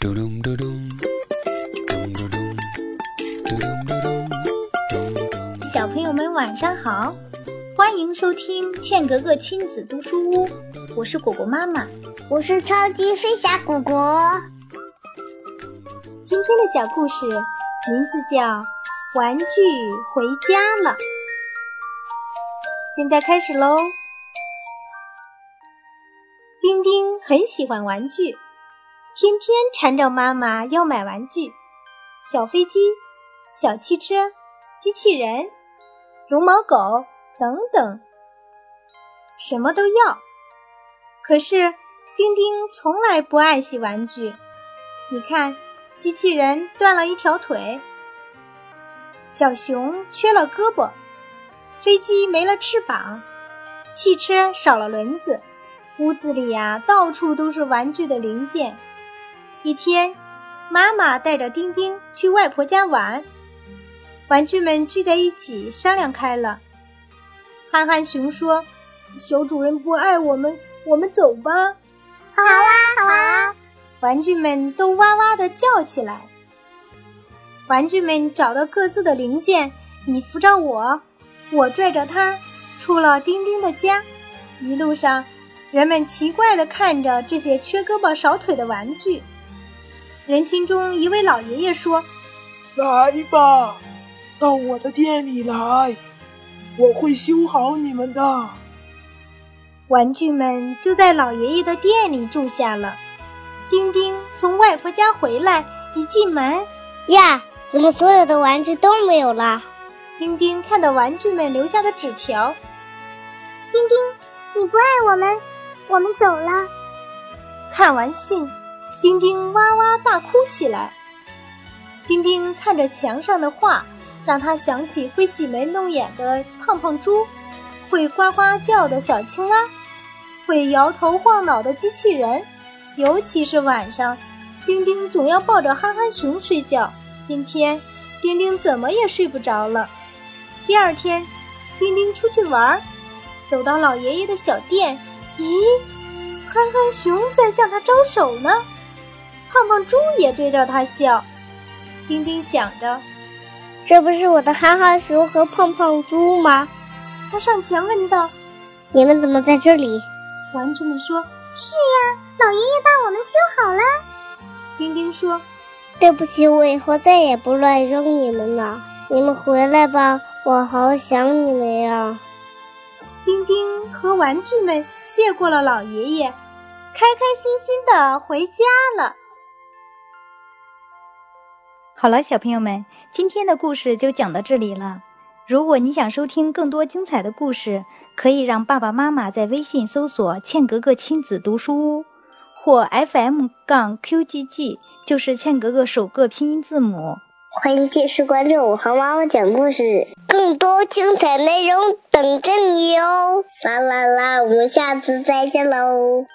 嘟咚嘟咚，咚嘟咚，嘟咚嘟咚，咚咚。小朋友们晚上好，欢迎收听茜格格亲子读书屋，我是果果妈妈。我是超级飞侠果果。今天的小故事名字叫《玩具回家了》，现在开始喽。丁丁很喜欢玩具，天天缠着妈妈要买玩具：小飞机、小汽车、机器人、绒毛狗等等，什么都要。可是丁丁从来不爱惜玩具。你看，机器人断了一条腿，小熊缺了胳膊，飞机没了翅膀，汽车少了轮子。屋子里呀，到处都是玩具的零件。一天，妈妈带着丁丁去外婆家玩，玩具们聚在一起商量开了。憨憨熊说：“小主人不爱我们，我们走吧。”“好啊，好啊！”玩具们都哇哇地叫起来。玩具们找到各自的零件，你扶着我，我拽着他，出了丁丁的家。一路上。人们奇怪地看着这些缺胳膊少腿的玩具。人群中一位老爷爷说：“来吧，到我的店里来，我会修好你们的。”玩具们就在老爷爷的店里住下了。丁丁从外婆家回来，一进门，呀，怎么所有的玩具都没有了？丁丁看到玩具们留下的纸条：“丁丁，你不爱我们。”我们走了。看完信，丁丁哇哇大哭起来。丁丁看着墙上的画，让他想起会挤眉弄眼的胖胖猪，会呱呱叫的小青蛙，会摇头晃脑的机器人。尤其是晚上，丁丁总要抱着憨憨熊睡觉。今天，丁丁怎么也睡不着了。第二天，丁丁出去玩，走到老爷爷的小店。咦，憨憨熊在向他招手呢，胖胖猪也对着他笑。丁丁想着，这不是我的憨憨熊和胖胖猪吗？他上前问道：“你们怎么在这里？”玩具们说：“是呀，老爷爷把我们修好了。”丁丁说：“对不起，我以后再也不乱扔你们了。你们回来吧，我好想你们呀。”丁丁和玩具们谢过了老爷爷，开开心心的回家了。好了，小朋友们，今天的故事就讲到这里了。如果你想收听更多精彩的故事，可以让爸爸妈妈在微信搜索“茜格格亲子读书屋”或 FM 杠 QGG，就是茜格格首个拼音字母。欢迎继续关注我和妈妈讲故事，更多精彩内容等着你哟！啦啦啦，我们下次再见喽！